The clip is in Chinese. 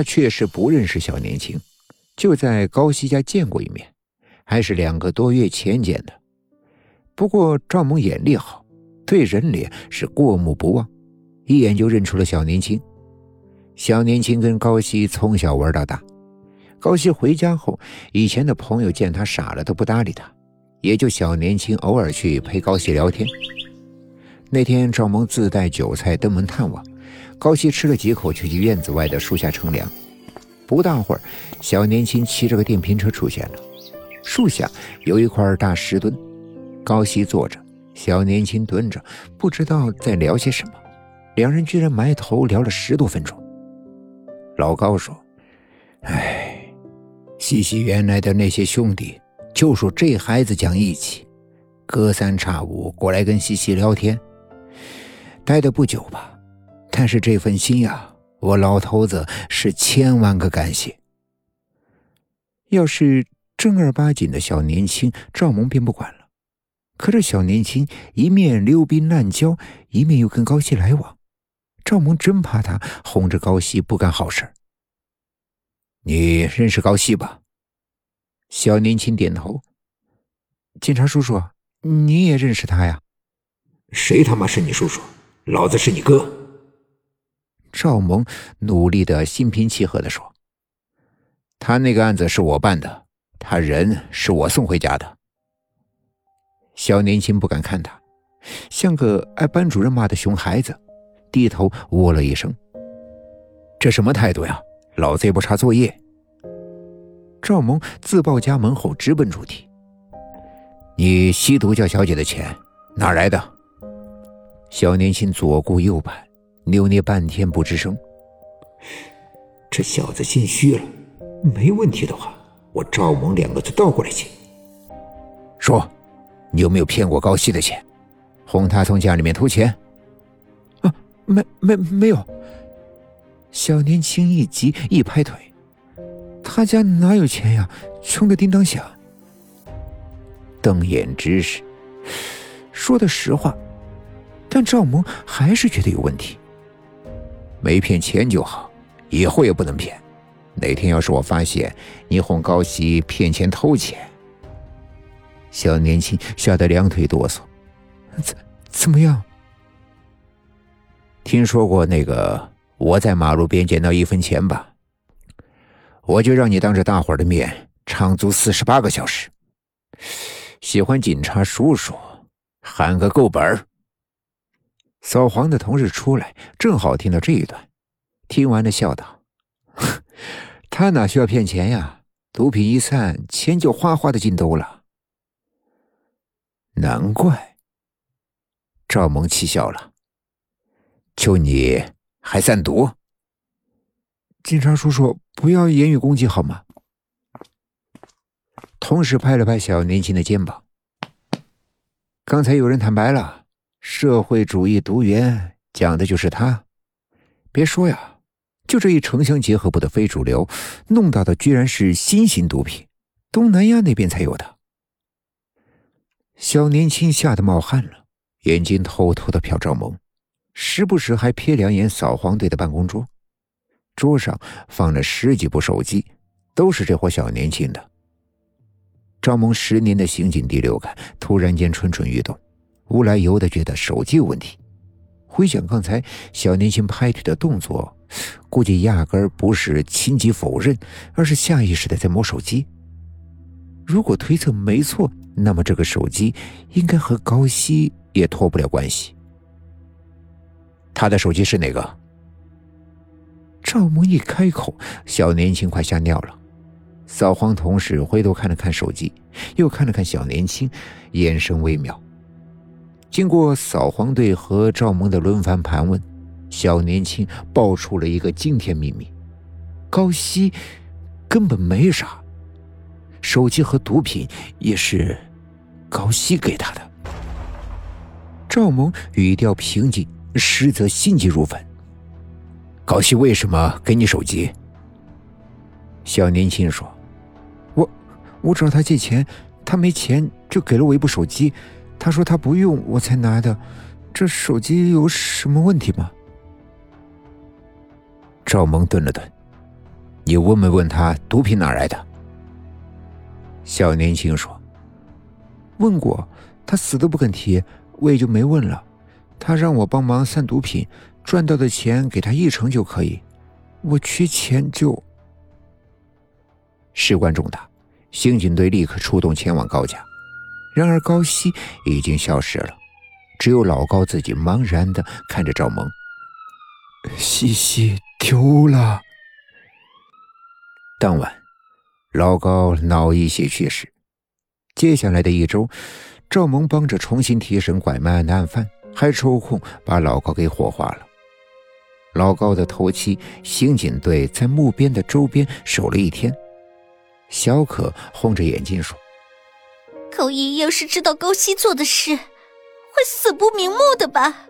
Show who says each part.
Speaker 1: 他确实不认识小年轻，就在高希家见过一面，还是两个多月前见的。不过赵蒙眼力好，对人脸是过目不忘，一眼就认出了小年轻。小年轻跟高希从小玩到大，高希回家后，以前的朋友见他傻了都不搭理他，也就小年轻偶尔去陪高希聊天。那天赵蒙自带酒菜登门探望。高希吃了几口，就去院子外的树下乘凉。不大会儿，小年轻骑着个电瓶车出现了。树下有一块大石墩，高希坐着，小年轻蹲着，不知道在聊些什么。两人居然埋头聊了十多分钟。老高说：“哎，西西原来的那些兄弟就说这孩子讲义气，隔三差五过来跟西西聊天。待的不久吧。”但是这份心呀，我老头子是千万个感谢。要是正儿八经的小年轻，赵蒙便不管了。可这小年轻一面溜冰滥交，一面又跟高希来往，赵蒙真怕他哄着高希不干好事。你认识高希吧？小年轻点头。警察叔叔，你也认识他呀？
Speaker 2: 谁他妈是你叔叔？老子是你哥。
Speaker 1: 赵蒙努力的心平气和的说：“他那个案子是我办的，他人是我送回家的。”小年轻不敢看他，像个挨班主任骂的熊孩子，低头喔了一声：“这什么态度呀？老子也不差作业。”赵蒙自报家门后直奔主题：“你吸毒叫小姐的钱哪来的？”小年轻左顾右盼。扭捏半天不吱声。
Speaker 2: 这小子心虚了，没问题的话，我赵蒙两个就倒过来请。
Speaker 1: 说，你有没有骗过高希的钱，哄他从家里面偷钱？
Speaker 3: 啊，没没没有。小年轻一急一拍腿，他家哪有钱呀，穷的叮当响。
Speaker 1: 瞪眼直视，
Speaker 3: 说的实话，但赵蒙还是觉得有问题。
Speaker 1: 没骗钱就好，以后也不能骗。哪天要是我发现你哄高希骗钱偷钱，小年轻吓得两腿哆嗦。
Speaker 3: 怎怎么样？
Speaker 1: 听说过那个我在马路边捡到一分钱吧？我就让你当着大伙的面长足四十八个小时。喜欢警察叔叔，喊个够本儿。扫黄的同事出来，正好听到这一段，听完了笑道：“他哪需要骗钱呀？毒品一散，钱就哗哗的进兜了。难怪。”赵萌气笑了：“就你还散毒？
Speaker 3: 警察叔叔，不要言语攻击好吗？”
Speaker 1: 同事拍了拍小年轻的肩膀：“刚才有人坦白了。”社会主义毒源讲的就是他，别说呀，就这一城乡结合部的非主流，弄到的居然是新型毒品，东南亚那边才有的。小年轻吓得冒汗了，眼睛偷偷的瞟赵萌，时不时还瞥两眼扫黄队的办公桌，桌上放了十几部手机，都是这伙小年轻的。赵萌十年的刑警第六感突然间蠢蠢欲动。无来由的觉得手机有问题，回想刚才小年轻拍腿的动作，估计压根儿不是轻击否认，而是下意识的在摸手机。如果推测没错，那么这个手机应该和高希也脱不了关系。他的手机是哪个？赵萌一开口，小年轻快吓尿了。扫黄同事回头看了看手机，又看了看小年轻，眼神微妙。经过扫黄队和赵萌的轮番盘问，小年轻爆出了一个惊天秘密：高希根本没啥，手机和毒品也是高希给他的。赵萌语调平静，实则心急如焚。高希为什么给你手机？小年轻说：“
Speaker 3: 我我找他借钱，他没钱，就给了我一部手机。”他说他不用，我才拿的。这手机有什么问题吗？
Speaker 1: 赵萌顿了顿，你问没问他毒品哪来的？
Speaker 3: 小年轻说：“问过，他死都不肯提，我也就没问了。他让我帮忙散毒品，赚到的钱给他一成就可以。我缺钱就……”
Speaker 1: 事关重大，刑警队立刻出动前往高家。然而高希已经消失了，只有老高自己茫然的看着赵萌。
Speaker 3: 西西丢了。
Speaker 1: 当晚，老高脑溢血去世。接下来的一周，赵萌帮着重新提审拐卖案的案犯，还抽空把老高给火化了。老高的头七刑警队在墓边的周边守了一天。小可红着眼睛说：“
Speaker 4: 高一要是知道高希做的事，会死不瞑目的吧？”